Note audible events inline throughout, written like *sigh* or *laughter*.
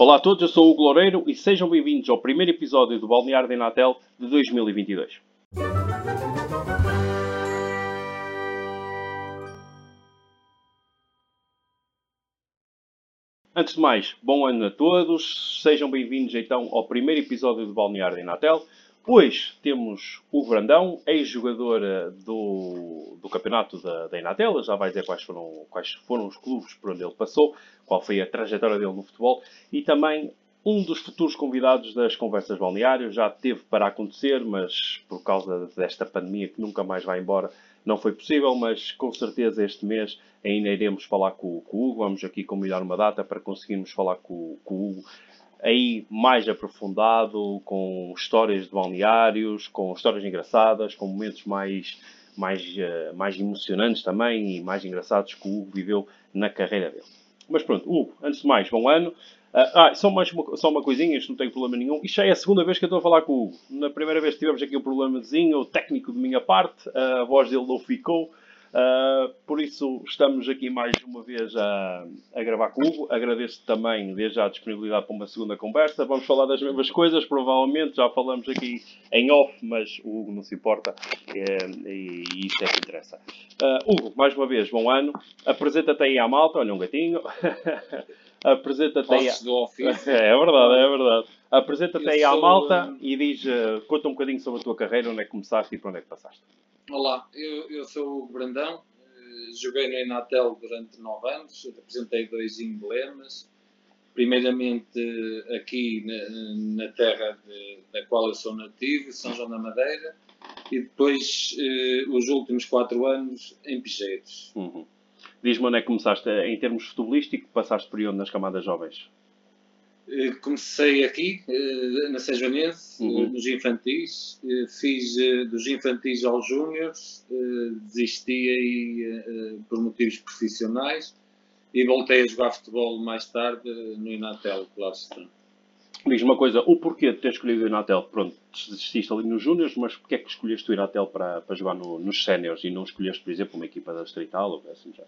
Olá a todos, eu sou o Hugo Loureiro e sejam bem-vindos ao primeiro episódio do Balneário de Inatel de 2022. Antes de mais, bom ano a todos, sejam bem-vindos então ao primeiro episódio do Balneário de Inatel. Hoje temos o Brandão, ex-jogador eh, do, do campeonato da, da Inatel, já vai dizer quais foram, quais foram os clubes por onde ele passou, qual foi a trajetória dele no futebol, e também um dos futuros convidados das conversas balneárias. Já teve para acontecer, mas por causa desta pandemia que nunca mais vai embora, não foi possível, mas com certeza este mês ainda iremos falar com, com o Hugo. Vamos aqui combinar uma data para conseguirmos falar com, com o Hugo aí mais aprofundado, com histórias de balneários, com histórias engraçadas, com momentos mais, mais, uh, mais emocionantes também e mais engraçados que o Hugo viveu na carreira dele. Mas pronto, Hugo, antes de mais, bom ano. Uh, ah, só, mais uma, só uma coisinha, isto não tem problema nenhum. Isto já é a segunda vez que eu estou a falar com o Hugo. Na primeira vez tivemos aqui um problemazinho, técnico de minha parte, a voz dele não ficou. Uh, por isso, estamos aqui mais uma vez a, a gravar com o Hugo. Agradeço também, desde já, a disponibilidade para uma segunda conversa. Vamos falar das mesmas coisas, provavelmente. Já falamos aqui em off, mas o Hugo não se importa é, e, e isso é que interessa. Uh, Hugo, mais uma vez, bom ano. Apresenta-te aí à malta. Olha um gatinho. *laughs* Apresenta-te aí. À... *laughs* É verdade, é verdade. Apresenta-te aí à malta e diz, uh, conta um bocadinho sobre a tua carreira, onde é que começaste e para onde é que passaste. Olá, eu, eu sou o Brandão, uh, joguei no Inatel durante 9 anos, representei dois emblemas, primeiramente aqui na, na terra de, da qual eu sou nativo, São João da Madeira, e depois uh, os últimos 4 anos em Pigeiros. Uhum. Diz-me onde é que começaste, em termos futebolísticos, passaste por onde nas camadas jovens? Eh, comecei aqui, eh, na Sejanense, uhum. nos infantis. Eh, fiz dos infantis aos júniores, desisti aí por motivos profissionais e voltei a jogar futebol mais tarde no Inatel, claro está. Diz uma coisa, o porquê de ter escolhido o Inatel? Pronto, desististe ali nos júniores, mas porquê é que escolheste o Inatel para, para jogar no, nos séniores e não escolheste, por exemplo, uma equipa da Distrital ou assim já?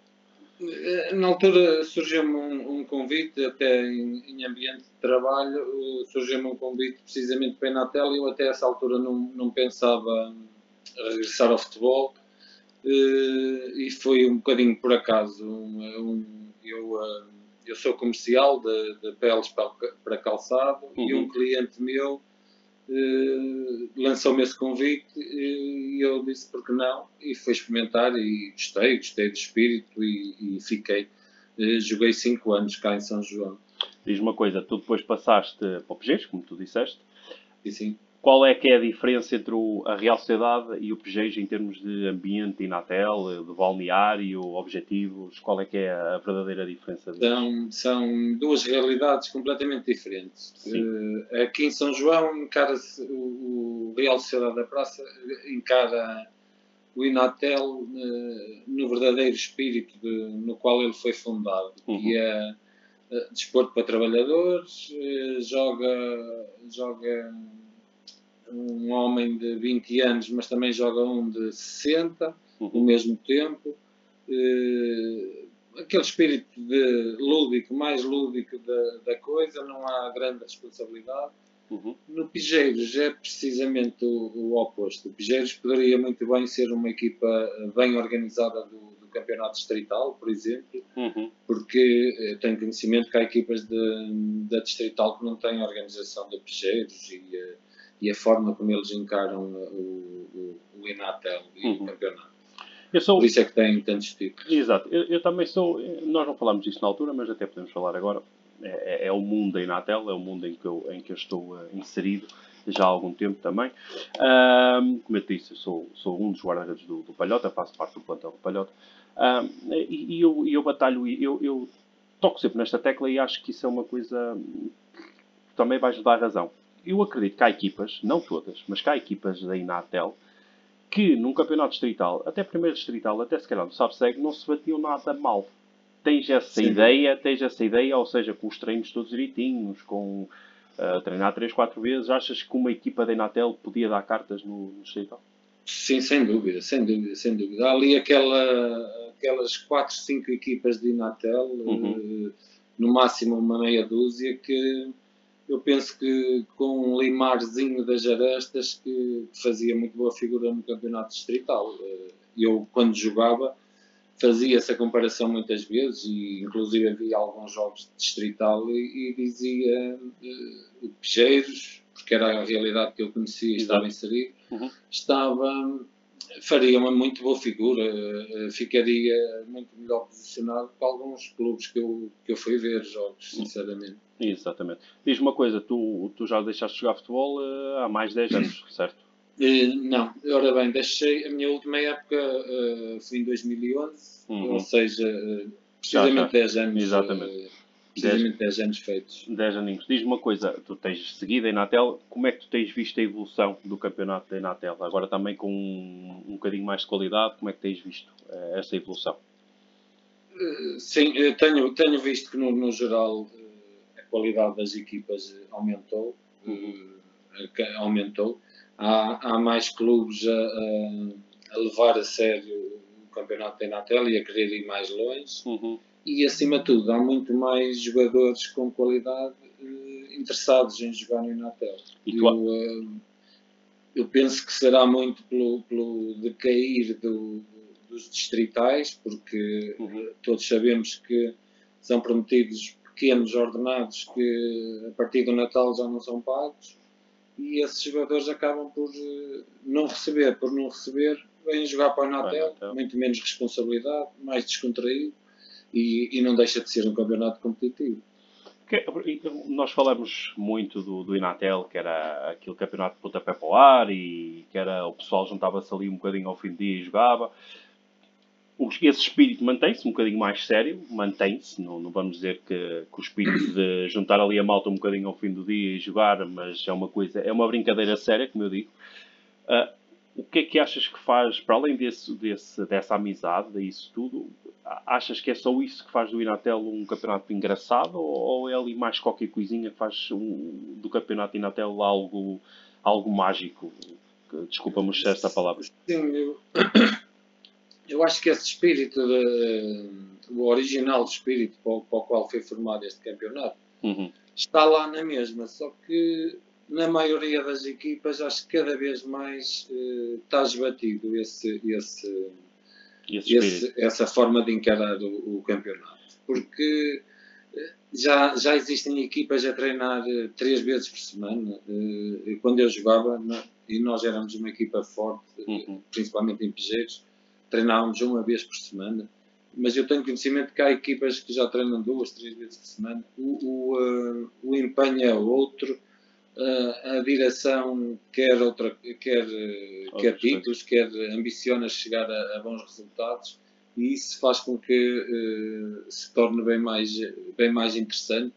Eh, na altura surgiu-me um, um, convite, até em, em, ambiente de trabalho, eh, surgiu-me um convite precisamente para ir na tela e eu até essa altura não, não pensava regressar ao futebol eh, e foi um bocadinho por acaso. Um, eu, eu sou comercial de, de peles para, para calçado uhum. e um cliente meu lançou-me esse convite e eu disse porque não e fui experimentar e gostei, gostei do espírito e, e fiquei. Uh, joguei 5 anos cá em São João. Diz uma coisa, tu depois passaste para o Pegês, como tu disseste. E sim. Qual é que é a diferença entre a Real Sociedade e o Pegês em termos de ambiente, Inatel, de balneário, objetivos? Qual é que é a verdadeira diferença? São, são duas realidades completamente diferentes. Uh, aqui em São João encara-se o, o Real Sociedade da Praça encara o Inatel uh, no verdadeiro espírito de, no qual ele foi fundado, uhum. que é uh, desporto para trabalhadores, joga, joga um homem de 20 anos, mas também joga um de 60 uhum. ao mesmo tempo. Uh, aquele espírito de lúdico, mais lúdico da, da coisa, não há grande responsabilidade. Uhum. No Pigeiros é precisamente o, o, oposto. O Pigeiros poderia muito bem ser uma equipa bem organizada do, do campeonato distrital, por exemplo, uhum. porque eh, tenho conhecimento que há equipas de, da distrital que não têm organização de Pigeiros e uh, e a forma como eles encaram o, o, o Inatel e uhum. o campeonato. Sou... Por isso é que tem tantos títulos. Exato. Eu, eu, também sou. Nós não falámos disso na altura, mas até podemos falar agora. É, é, é o mundo da Inatel, é o mundo em que eu, em que eu estou uh, inserido já há algum tempo também. Como eu disse, eu sou, sou um dos guarda-redes do, do, Palhota, faço parte do plantel do Palhota. Um, e, e, eu, eu batalho, eu, eu toco sempre nesta tecla e acho que isso é uma coisa que também vais dar razão eu acredito que há equipas, não todas, mas que há equipas da Inatel que num campeonato distrital, até primeiro distrital, até se calhar no Sabseg, não se batiam nada mal. Tens essa Sim. ideia, tens essa ideia, ou seja, com os treinos todos direitinhos, com uh, treinar 3, 4 vezes, achas que uma equipa da Inatel podia dar cartas no, no distrital? Sim, sem dúvida, sem dúvida, sem dúvida. Há ali aquela, aquelas 4, 5 equipas de Inatel, uhum. uh, no máximo uma meia dúzia, que eu penso que com um limarzinho das arestas que fazia muito boa figura no campeonato distrital. Eh, eu, quando jogava, fazia essa comparação muitas vezes e inclusive havia alguns jogos de distrital e, e dizia uh, Pejeiros, porque era a realidade que eu conhecia e estava inserido, uhum. estava faria uma muito boa figura, uh, ficaria muito melhor posicionado que alguns clubes que eu, que eu fui ver jogos, sinceramente. Exatamente. Diz-me uma coisa, tu, tu já deixaste de jogar futebol uh, há mais de 10 anos, *coughs* certo? Uh, não, ora bem, deixei a minha última época uh, foi em 2011, uhum. ou seja, uh, precisamente 10 anos. Exatamente. Precisamente 10 anos feitos. 10 aninhos. Diz-me uma coisa, tu tens seguido a Inatel, como é que tu tens visto a evolução do campeonato da Inatel? Agora também com um, um bocadinho mais de qualidade, como é que tens visto essa evolução? sim, tenho, tenho visto que no, no geral a qualidade das equipas aumentou. Uhum. aumentou há, há mais clubes a, a, a, levar a sério o campeonato da Inatel e a querer ir mais longe. Uhum. E acima de tudo, há muito mais jogadores com qualidade uh, interessados em jogar no Inatel. E eu, uh, eu penso que será muito pelo, pelo decair do, dos distritais, porque uhum. todos sabemos que são prometidos pequenos ordenados que a partir do Natal já não são pagos e esses jogadores acabam por eh, não receber, por não receber, vêm jogar para o Natel, muito menos responsabilidade, mais descontraído e, e, não deixa de ser um campeonato competitivo. nós falamos muito do, do Inatel, que era aquele campeonato de pontapé para o ar e que era, o pessoal juntava-se ali um bocadinho ao fim do dia e jogava esse espírito mantém-se um bocadinho mais sério, mantém-se, não, não, vamos dizer que, que, o espírito de juntar ali a malta um bocadinho ao fim do dia e jogar, mas é uma coisa, é uma brincadeira séria, como eu digo. Uh, o que é que achas que faz, para além desse, desse, dessa amizade, disso tudo, achas que é só isso que faz do Inatel um campeonato engraçado ou, ou é ali mais qualquer coisinha que faz um, do campeonato Inatel algo, algo mágico? Desculpa-me esta palavra. Sim, eu eu acho que esse espírito, de, o original espírito para o, para o, qual foi formado este campeonato, uhum. está lá na mesma, só que na maioria das equipas acho que cada vez mais uh, está esbatido esse, esse, esse, esse essa forma de encarar o, o, campeonato. Porque eh, já, já existem equipas a treinar uh, três vezes por semana. Uh, quando eu jogava, e nós éramos uma equipa forte, uhum. principalmente em Pejeiros, treinávamos uma vez por semana, mas eu tenho conhecimento que há equipas que já treinam duas, três vezes por semana. O, o, uh, o empenho é outro, a direção quer, outra, quer, uh, quer títulos, quer ambiciona chegar a, a, bons resultados e isso faz com que se torne bem mais, bem mais interessante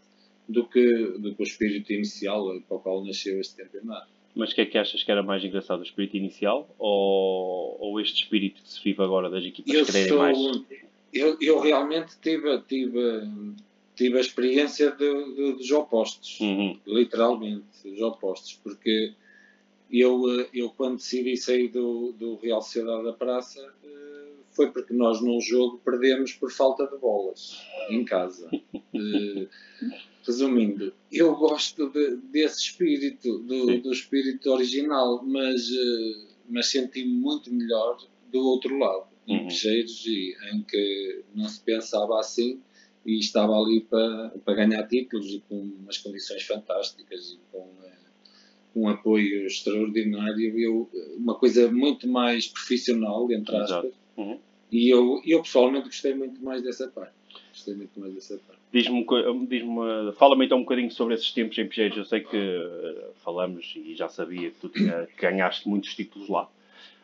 do que, do que o espírito inicial para o qual nasceu este campeonato. Mas o que é que achas que era mais engraçado, o espírito inicial ou, ou este espírito que se vive agora das equipas eu quererem sou, mais? Eu, eu realmente tive, tive, tive a experiência de, de, dos opostos, uhum. literalmente, dos opostos, porque eu, eu quando decidi sair do, do Real Sociedade da Praça eh, foi porque nós num jogo perdemos por falta de bolas em casa. *laughs* Eh, resumindo, eu gosto de, desse espírito, do, do, espírito original, mas, uh, mas senti-me muito melhor do outro lado, em uhum. Peixeiros, em que não se pensava assim e estava ali para, para ganhar títulos e com umas condições fantásticas e com uh, um apoio extraordinário, eu, uma coisa muito mais profissional, entre aspas, uhum. e eu, eu pessoalmente gostei muito mais dessa parte. Gostei muito mais dessa parte. Diz-me, diz fala-me então um bocadinho sobre esses tempos em Pejeiros. Eu sei que uh, falamos e já sabia que tu tinha, que ganhaste muitos títulos lá.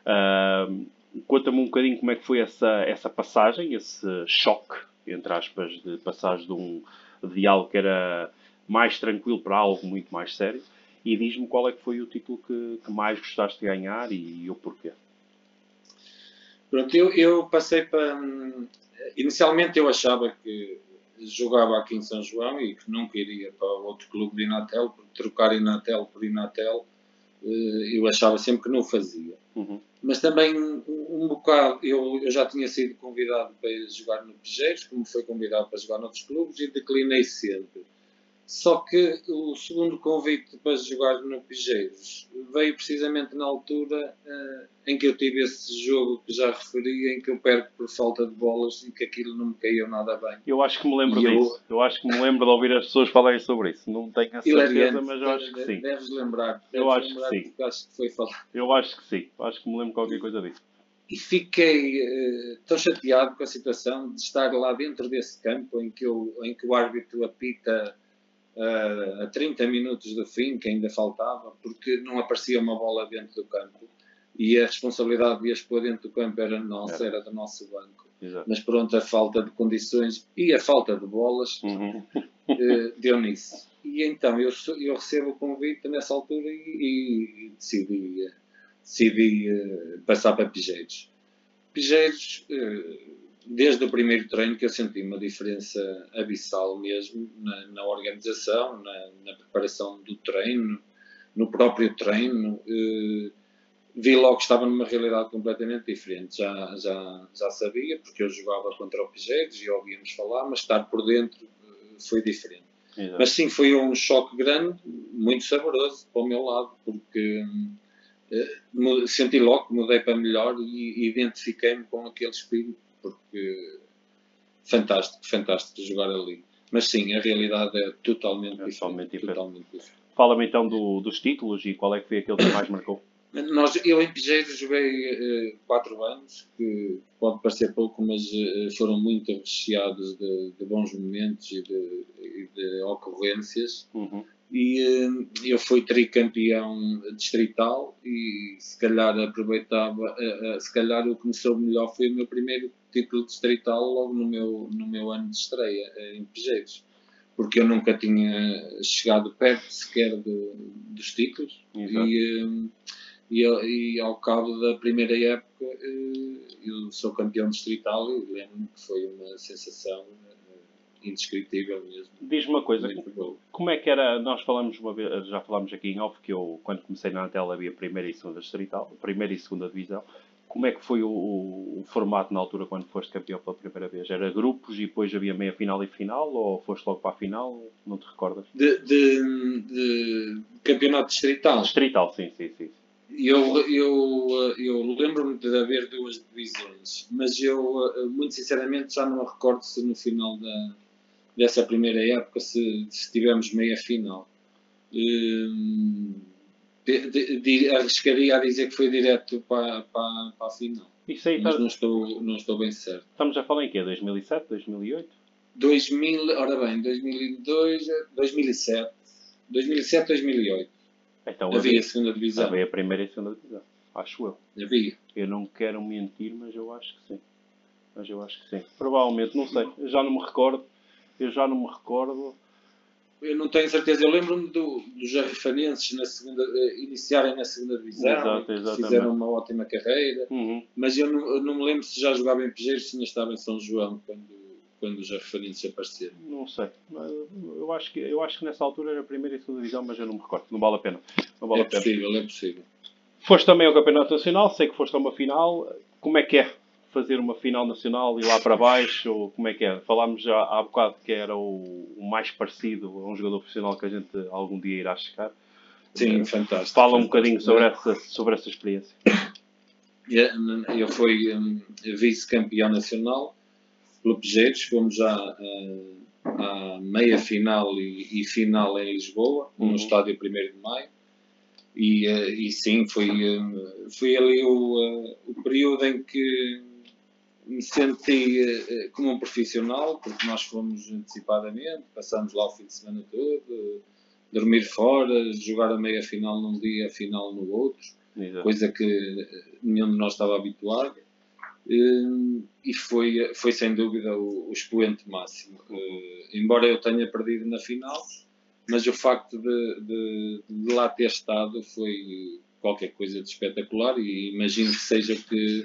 Uh, Conta-me um bocadinho como é que foi essa, essa passagem, esse choque, entre aspas, de passagem de, um, de algo que era mais tranquilo para algo muito mais sério. E diz-me qual é que foi o título que, que mais gostaste de ganhar e, e o porquê. Pronto, eu, eu passei para. Inicialmente eu achava que jogava aqui em São João e que nunca iria para outro clube de Inatel, porque trocar Inatel por Inatel eu achava sempre que não fazia. Uhum. Mas também um, um bocado, eu, eu já tinha sido convidado para jogar no Pigeiros, como foi convidado para jogar noutros clubes, e declinei sempre. Só que o segundo convite para jogar no Pigeiros veio precisamente na altura uh, em que eu tive esse jogo que já referi, em que eu perco por falta de bolas e que aquilo não me caiu nada bem. Eu acho que me lembro e disso. Eu... eu... acho que me lembro de ouvir as pessoas falarem sobre isso. Não tenho a certeza, mas eu acho que sim. Deves lembrar. Deves eu acho lembrar que sim. Acho que foi falado. Eu acho que sim. Acho que me lembro qualquer coisa disso. E fiquei uh, tão chateado com a situação de estar lá dentro desse campo em que, eu, em que o árbitro apita a 30 minutos do fim, que ainda faltava, porque não aparecia uma bola dentro do campo e a responsabilidade de as pôr dentro do campo era nossa, era do nosso banco. Exato. Mas pronto, a falta de condições e a falta de bolas uhum. uh, deu nisso. E então eu, eu recebo o convite nessa altura e, e decidi, decidi uh, passar para Pigeiros. Pigeiros, uh, desde o primeiro treino que eu senti uma diferença abissal mesmo na, na organização, na, na, preparação do treino, no próprio treino. Eh, vi logo que estava numa realidade completamente diferente. Já, já, já sabia, porque eu jogava contra o Pigeiros e ouvíamos falar, mas estar por dentro eh, foi diferente. Exato. Mas sim, foi um choque grande, muito saboroso para o meu lado, porque eh, senti logo que mudei para melhor e identifiquei-me com aquele espírito porque fantástico, fantástico jogar ali. Mas sim, a realidade é totalmente, é diferente, diferente. Totalmente diferente. Fala-me então do, dos títulos e qual é que foi aquele que mais marcou? Nós, eu em Pigeiros joguei 4 uh, anos, que pode parecer pouco, mas uh, foram muito recheados de, de, bons momentos e de, e de ocorrências. Uhum e uh, eu fui tricampeão distrital e se calhar aproveitava, se calhar o que me soube melhor foi o meu primeiro título distrital logo no meu, no meu ano de estreia em Pejeiros, porque eu nunca tinha chegado perto sequer do, dos títulos. E, e, e, ao cabo da primeira época eu sou campeão distrital e lembro-me que foi uma sensação indescritível mesmo. Diz-me uma coisa, como é que era, nós falamos uma vez, já falámos aqui em off que eu, quando comecei na Antela havia primeira e segunda distrital, primeira e segunda divisão, como é que foi o, o, o, formato na altura quando foste campeão pela primeira vez? Era grupos e depois havia meia final e final ou foste logo para a final? Não te recordas? De, de, de campeonato distrital? Distrital, sim, sim, sim. Eu, eu, eu lembro-me de haver duas divisões, mas eu, muito sinceramente, já não me recordo se no final da, dessa primeira época se, se tivemos meia final. Hum, de, de, de, arriscaria a dizer que foi direto para, para, para a final. Isso aí mas tá... não, estou, não estou bem certo. Estamos a falar em quê? 2007, 2008? 2000, ora bem, 2002, 2007. 2007, 2008. Então, havia, havia a segunda divisão. Havia a primeira e a segunda divisão. Acho eu. Havia. Eu não quero mentir, mas eu acho que sim. Mas eu acho que sim. Provavelmente, não sei. Eu já não me recordo. Eu já não me recordo. Eu não tenho certeza. Eu lembro-me do, dos jarrifanenses na segunda, uh, iniciarem na segunda divisão. Exato, fizeram uma ótima carreira. Uhum. Mas eu não, eu não, me lembro se já jogava em Pejeiros, se ainda estava em São João quando, quando os jarrifanenses apareceram. Não sei. Eu acho, que, eu acho que nessa altura era a primeira e segunda divisão, mas eu não me recordo. Não vale a pena. Não vale é a pena. possível, é possível. Foste também ao Campeonato Nacional. Sei que foste a uma final. Como é que é? Fazer uma final nacional e lá para baixo, ou como é que é? Falámos já há bocado que era o, o, mais parecido a um jogador profissional que a gente algum dia irá chegar. Sim, uh, fantástico. Fala um bocadinho sobre essa, sobre essa experiência. Eu fui um, vice-campeão nacional pelo Pejeiros, fomos já uh, à meia final e, e, final em Lisboa, uhum. no estádio 1 de Maio. E, uh, e sim, foi, uh, foi ali o, o período em que me senti uh, como um profissional, porque nós fomos antecipadamente, passámos lá o fim de semana todo, uh, dormir fora, jogar a meia final num dia, a final no outro, Exato. coisa que nenhum de nós estava habituado. E foi, foi sem dúvida o, o expoente máximo. embora eu tenha perdido na final, mas o facto de, de, de lá ter estado foi qualquer coisa de espetacular e imagino que seja que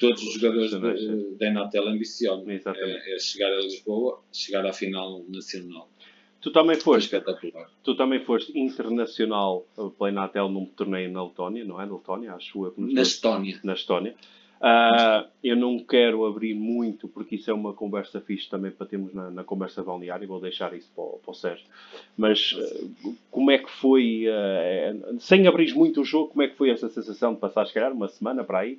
todos os jogadores da Enatel ambicionam. É, é, chegar a Lisboa, chegar à final nacional. Tu também Foi foste, tu também foste internacional uh, pela Inatel num torneio na Letónia, não é? Na Letónia, acho eu. Na Estónia. na Estónia. Ah, eu não quero abrir muito, porque isso é uma conversa fixe também para termos na, na conversa balneária, vou deixar isso para, o- para o Sérgio. Mas ah, como é que foi, ah, sem abrir muito o jogo, como é que foi essa sensação de passar, se calhar, uma semana para aí?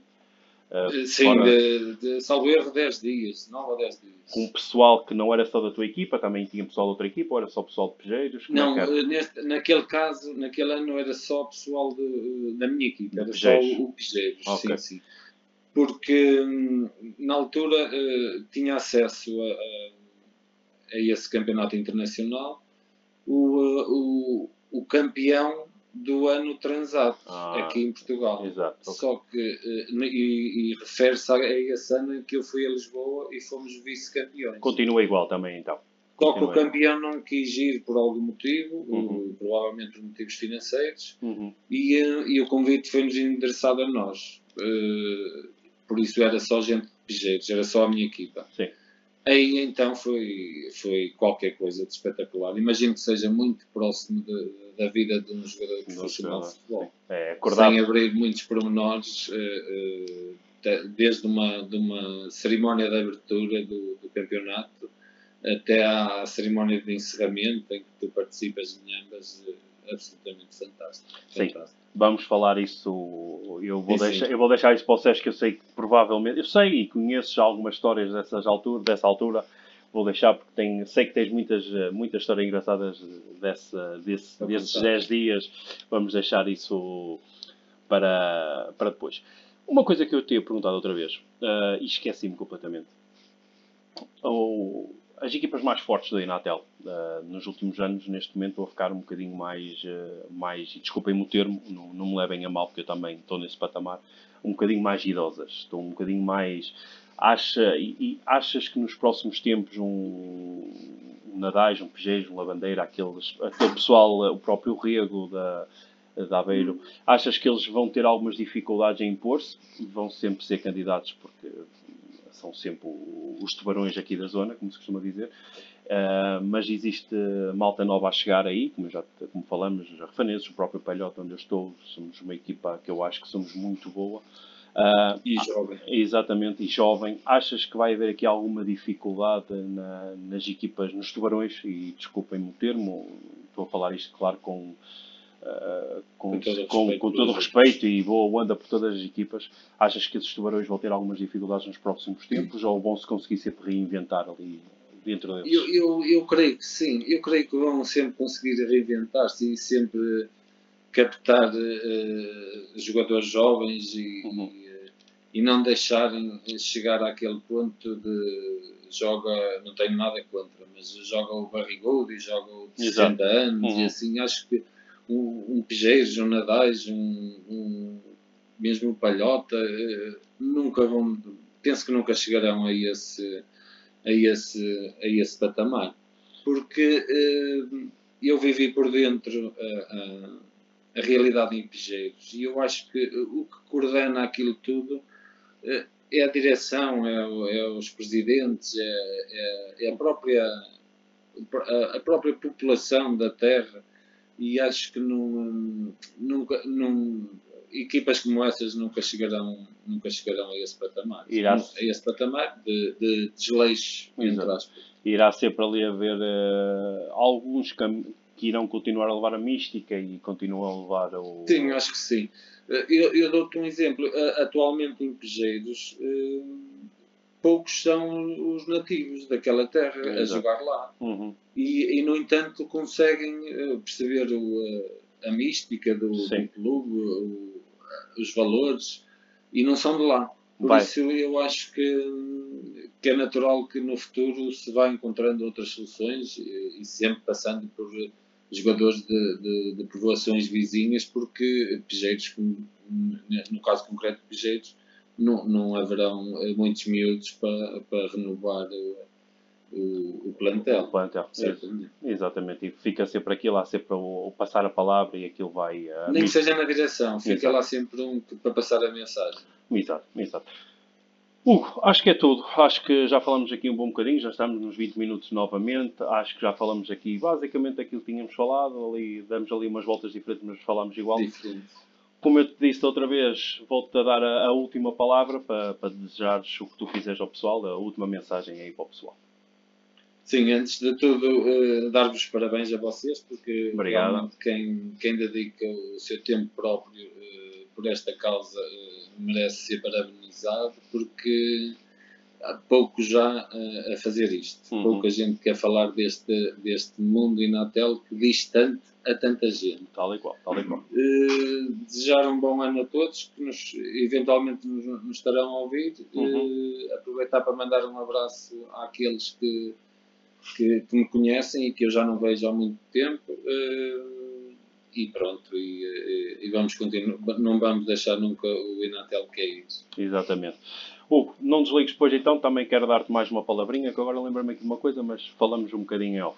Ah, Sim, fora- de, de, salvo erro, 10 dias, 9 ou 10 dias. com pessoal que não era só da tua equipa, também tinha pessoal da outra equipa, ou era só pessoal de pejeiros? É Não, eh, neste, naquele caso, naquele ano era só pessoal de- da minha equipe, era Pejeiros. só o, o Pejeiros, Ok. sim, sim. Porque hum, na altura eh, tinha acesso a, a- a esse campeonato internacional o, eh, o, o campeão do ano transado Ah, aqui em Portugal. Exato. Só que, eh, e, e refere-se a, esse ano em que eu fui a Lisboa e fomos vice-campeões. Continua igual também, então. Só que o campeão não quis ir por algum motivo, Uhum. provavelmente por motivos financeiros, Uhum. e, eh, e o convite foi-nos endereçado a nós. Eh, por isso era só gente de pijeiros, era só a minha equipa. Sim. Aí então foi, foi qualquer coisa de espetacular. Imagino que seja muito próximo de- da vida de um jogador profissional de futebol. É, acordado. Sem abrir muitos pormenores, eh, eh, de- desde uma, de uma cerimónia de abertura do, do campeonato até à cerimónia de encerramento, em que tu participas em ambas, eh, absolutamente fantástico. Sim. fantástico. Vamos falar isso. Eu vou, Sim, deixar, sim. eu vou deixar isso para o Sérgio, que eu sei que provavelmente. Eu sei e conheço já algumas histórias dessas altura, dessa altura. Vou deixar porque tenho, sei que tens muitas, eh, muitas histórias engraçadas dessa, desse, Para desses contar. 10 dias. Vamos deixar isso para, para depois. Uma coisa que eu tinha perguntado outra vez eh, e esqueci-me completamente. As equipas mais fortes da Inatel eh, nos últimos anos, neste momento, estão a ficar um bocadinho mais, eh, mais e desculpem-me o termo, não, não me levem a mal, porque eu também estou nesse patamar, um bocadinho mais idosas. Estão um bocadinho mais. Acha, e, e achas que nos próximos tempos um, um Nadais, um Pejeiro, um Lavandeira, aqueles, aquele pessoal, eh, o próprio Rego da, da Aveiro, achas que eles vão ter algumas dificuldades em impor-se? Vão sempre ser candidatos porque são sempre os tubarões aqui da zona, como se costuma dizer. Uh, mas existe malta nova a chegar aí, como, já, como falamos, os Refaneses, o próprio Palhota, onde eu estou, somos uma equipa que eu acho que somos muito boa. Uh, E jovem. Exatamente, e jovem. Achas que vai haver aqui alguma dificuldade na- nas equipas, nos tubarões? E desculpem-me o termo, estou a falar isto, claro, com, ah, com, Com todo o com- respeito com todo respeito e boa onda por todas as equipas. Achas que esses tubarões vão ter algumas dificuldades nos próximos tempos ou vão se conseguir sempre reinventar ali dentro deles? Eu, eu, eu creio que sim, eu creio que vão sempre conseguir reinventar-se e sempre captar eh, jogadores jovens e, Uhum. e, eh, e não deixarem chegar àquele ponto de joga, não tenho nada contra, mas joga o barrigudo e joga o de Exato. 60 anos Uhum. e assim acho que um, um Pijeiros, um Nadais, um, um- mesmo o Palhota, eh, nunca vão, penso que nunca chegarão a esse, a esse, a esse patamar. Porque eh, eu vivi por dentro a, a, a realidade em Pijeiros e eu acho que o que coordena aquilo tudo eh, é a direção, é, é os presidentes, é, é- é a, própria, a própria população da terra e acho que não, nunca, não, equipas como essas nunca chegarão, nunca chegarão a esse patamar. Irá- A esse patamar de, de desleixo, entre Exato. aspas. Irá sempre ali haver eh, alguns cam- que irão continuar a levar a mística e continuam a levar o. Sim, acho que sim. Eh, Eu, eu dou-te um exemplo. Eh, Atualmente em Pejeiros, poucos são os nativos daquela terra a Exato. jogar lá. Uhum. E, e, no entanto, conseguem perceber o, a mística do, do clube, o- os valores, e não são de lá. Por Vai. isso, eu acho que, que é natural que no futuro se vá encontrando outras soluções e, e sempre passando por jogadores de, de, de povoações vizinhas, porque Pejeiros, como no caso concreto de Pejeiros, não, não haverão eh, muitos miúdos para, para renovar o, o, plantel. O plantel. Certamente. Exatamente. E fica sempre aquilo, há sempre o, o passar a palavra e aquilo vai. eh, Nem que seja na direção, fica Exato. lá sempre um para passar a mensagem. Exato, exato. Hugo, acho que é tudo. Acho que já falamos aqui um bom bocadinho, já estamos nos 20 minutos novamente. Acho que já falamos aqui basicamente aquilo que tínhamos falado. Ali, damos ali umas voltas diferentes, mas falámos igual. Diferente. Como eu te disse outra vez, volto-te a dar a, a, última palavra para, para desejares o que tu quiseres ao pessoal, a última mensagem aí para o pessoal. Sim, antes de tudo, uh, dar-vos parabéns a vocês, porque Obrigado. quem, quem dedica o seu tempo próprio uh, por esta causa uh, merece ser parabenizado, porque há pouco já a fazer isto. Uhum. Pouca gente quer falar deste, deste mundo Inatel que diz tanto a tanta gente. Tal e qual, tal e qual. desejar um bom ano a todos que nos, eventualmente nos, nos estarão a ouvir. Uhum. aproveitar para mandar um abraço àqueles que que, que, me conhecem e que eu já não vejo há muito tempo. Uh, e pronto, e, e, e, vamos continuar, não vamos deixar nunca o Inatel que é isso. Exatamente. Hugo, não desligues depois então, também quero dar-te mais uma palavrinha, que agora lembro-me aqui de uma coisa, mas falamos um bocadinho em off.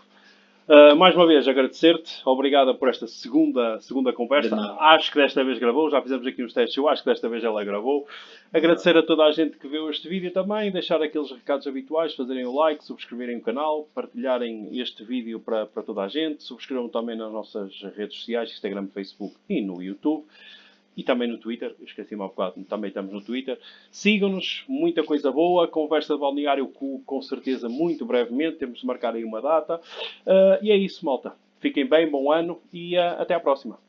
Uh, mais uma vez, agradecer-te. Obrigada por esta segunda, segunda conversa. Acho que desta vez gravou. Já fizemos aqui uns testes. Eu acho que desta vez ela gravou. Agradecer a toda a gente que viu este vídeo também. Deixar aqueles recados habituais. Fazerem o like, subscreverem o canal. Partilharem este vídeo para, para toda a gente. Subscrevam também nas nossas redes sociais. Instagram, Facebook e no YouTube e também no Twitter, esqueci-me há bocado, também estamos no Twitter. Sigam-nos, muita coisa boa, conversa de balneário com, com certeza muito brevemente, temos de marcar aí uma data. Uh, e é isso, malta. Fiquem bem, bom ano e uh, até à próxima.